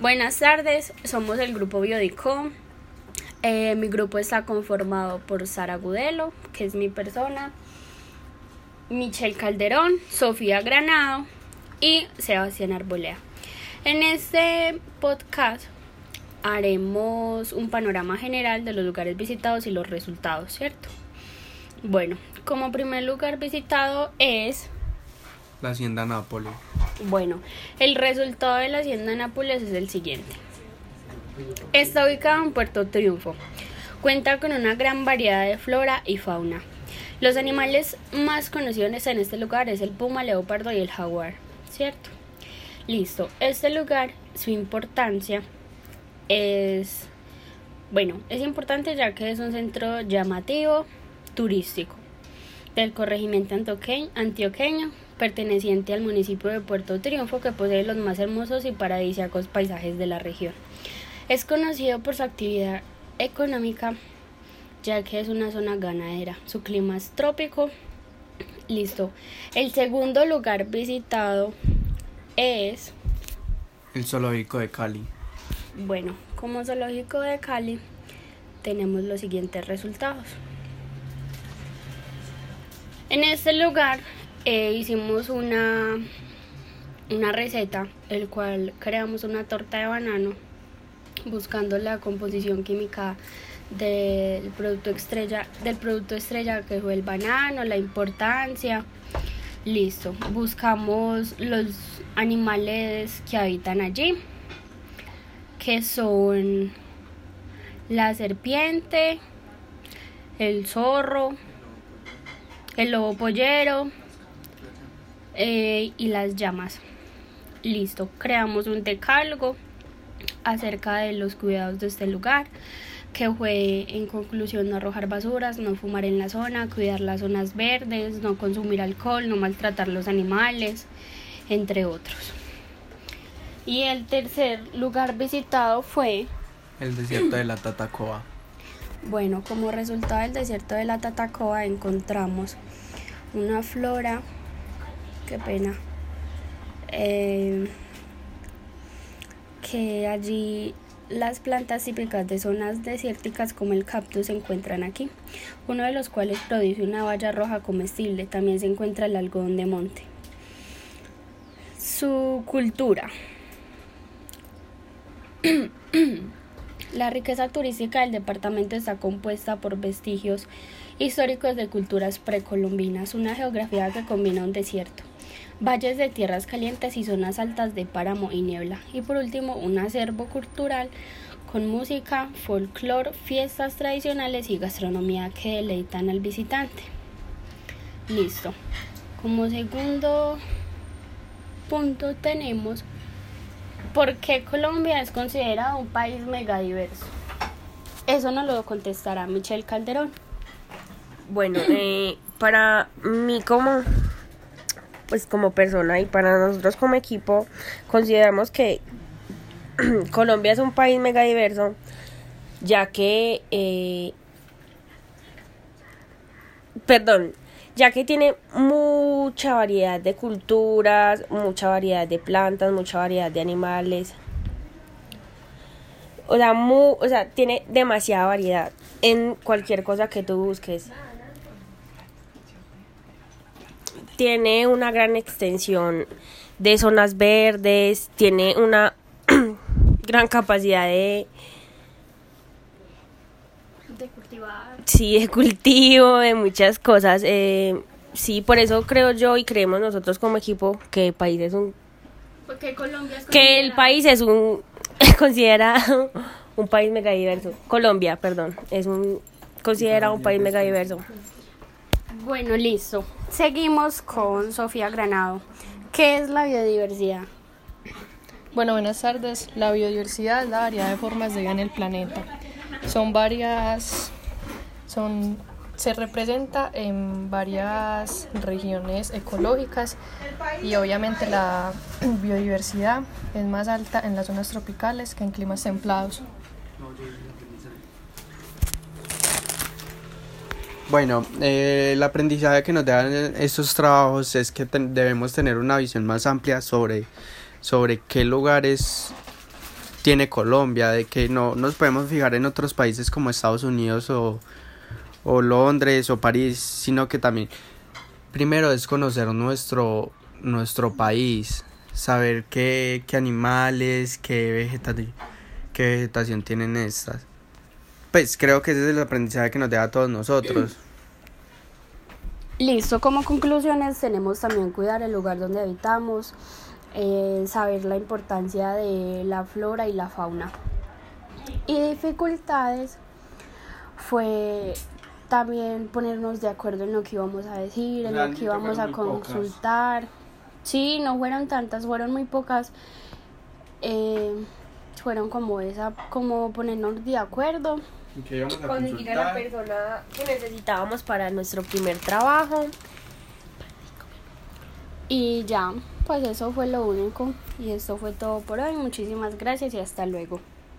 Buenas tardes, somos el grupo Biodico. Eh, mi grupo está conformado por Sara Gudelo, que es mi persona, Michelle Calderón, Sofía Granado y Sebastián Arbolea. En este podcast haremos un panorama general de los lugares visitados y los resultados, ¿cierto? Bueno, como primer lugar visitado es la Hacienda Nápoles. Bueno, el resultado de la Hacienda Nápoles es el siguiente. Está ubicado en Puerto Triunfo. Cuenta con una gran variedad de flora y fauna. Los animales más conocidos en este lugar es el puma, leopardo y el jaguar, ¿cierto? Listo, este lugar, su importancia es, bueno, es importante ya que es un centro llamativo turístico del corregimiento antioqueño, perteneciente al municipio de Puerto Triunfo, que posee los más hermosos y paradisíacos paisajes de la región. Es conocido por su actividad económica, ya que es una zona ganadera. Su clima es trópico. Listo. El segundo lugar visitado es el zoológico de Cali. Bueno, como zoológico de Cali tenemos los siguientes resultados. En este lugar eh, hicimos una, una receta, el cual creamos una torta de banano buscando la composición química del producto estrella, del producto estrella que fue el banano, la importancia. Listo, buscamos los animales que habitan allí, que son la serpiente, el zorro, el lobo pollero eh, y las llamas. Listo, creamos un decálogo acerca de los cuidados de este lugar que fue en conclusión no arrojar basuras, no fumar en la zona, cuidar las zonas verdes, no consumir alcohol, no maltratar los animales, entre otros. Y el tercer lugar visitado fue el desierto de la Tatacoa. Bueno, como resultado del desierto de la Tatacoa encontramos una flora, qué pena, eh, que allí las plantas típicas de zonas desérticas como el cactus se encuentran aquí, uno de los cuales produce una valla roja comestible. También se encuentra el algodón de monte. Su cultura. La riqueza turística del departamento está compuesta por vestigios históricos de culturas precolombinas, una geografía que combina un desierto, valles de tierras calientes y zonas altas de páramo y niebla, y por último un acervo cultural con música, folclore, fiestas tradicionales y gastronomía que deleitan al visitante. Listo. Como segundo punto tenemos ¿Por qué Colombia es considerado un país megadiverso? Eso nos lo contestará Michelle Calderón. Bueno, eh, para mí como pues como persona y para nosotros como equipo consideramos que Colombia es un país megadiverso ya que eh, perdón ya que tiene mucha variedad de culturas, mucha variedad de plantas, mucha variedad de animales. O sea, o sea, tiene demasiada variedad en cualquier cosa que tú busques. Tiene una gran extensión de zonas verdes, tiene una gran capacidad de de cultivar. Sí, de cultivo, de muchas cosas. Eh, sí, por eso creo yo y creemos nosotros como equipo que el país es un... Porque Colombia es Que el país es un... considerado un país megadiverso. Colombia, perdón, es un... considerado un país megadiverso. Bueno, listo. Seguimos con Sofía Granado. ¿Qué es la biodiversidad? Bueno, buenas tardes. La biodiversidad es la variedad de formas de vida en el planeta. Son varias, son, se representa en varias regiones ecológicas y obviamente la biodiversidad es más alta en las zonas tropicales que en climas templados. Bueno, eh, el aprendizaje que nos dan estos trabajos es que debemos tener una visión más amplia sobre, sobre qué lugares tiene Colombia, de que no nos podemos fijar en otros países como Estados Unidos o, o Londres o París, sino que también primero es conocer nuestro, nuestro país, saber qué, qué animales, qué vegetación, qué vegetación tienen estas. Pues creo que ese es el aprendizaje que nos deja a todos nosotros. Listo, como conclusiones tenemos también cuidar el lugar donde habitamos, eh, saber la importancia de la flora y la fauna. Y dificultades fue también ponernos de acuerdo en lo que íbamos a decir, en lo que íbamos a consultar. Sí, no fueron tantas, fueron muy pocas. Eh, fueron como esa, como ponernos de acuerdo conseguir a la persona que necesitábamos para nuestro primer trabajo. Y ya, pues eso fue lo único. Y esto fue todo por hoy. Muchísimas gracias y hasta luego.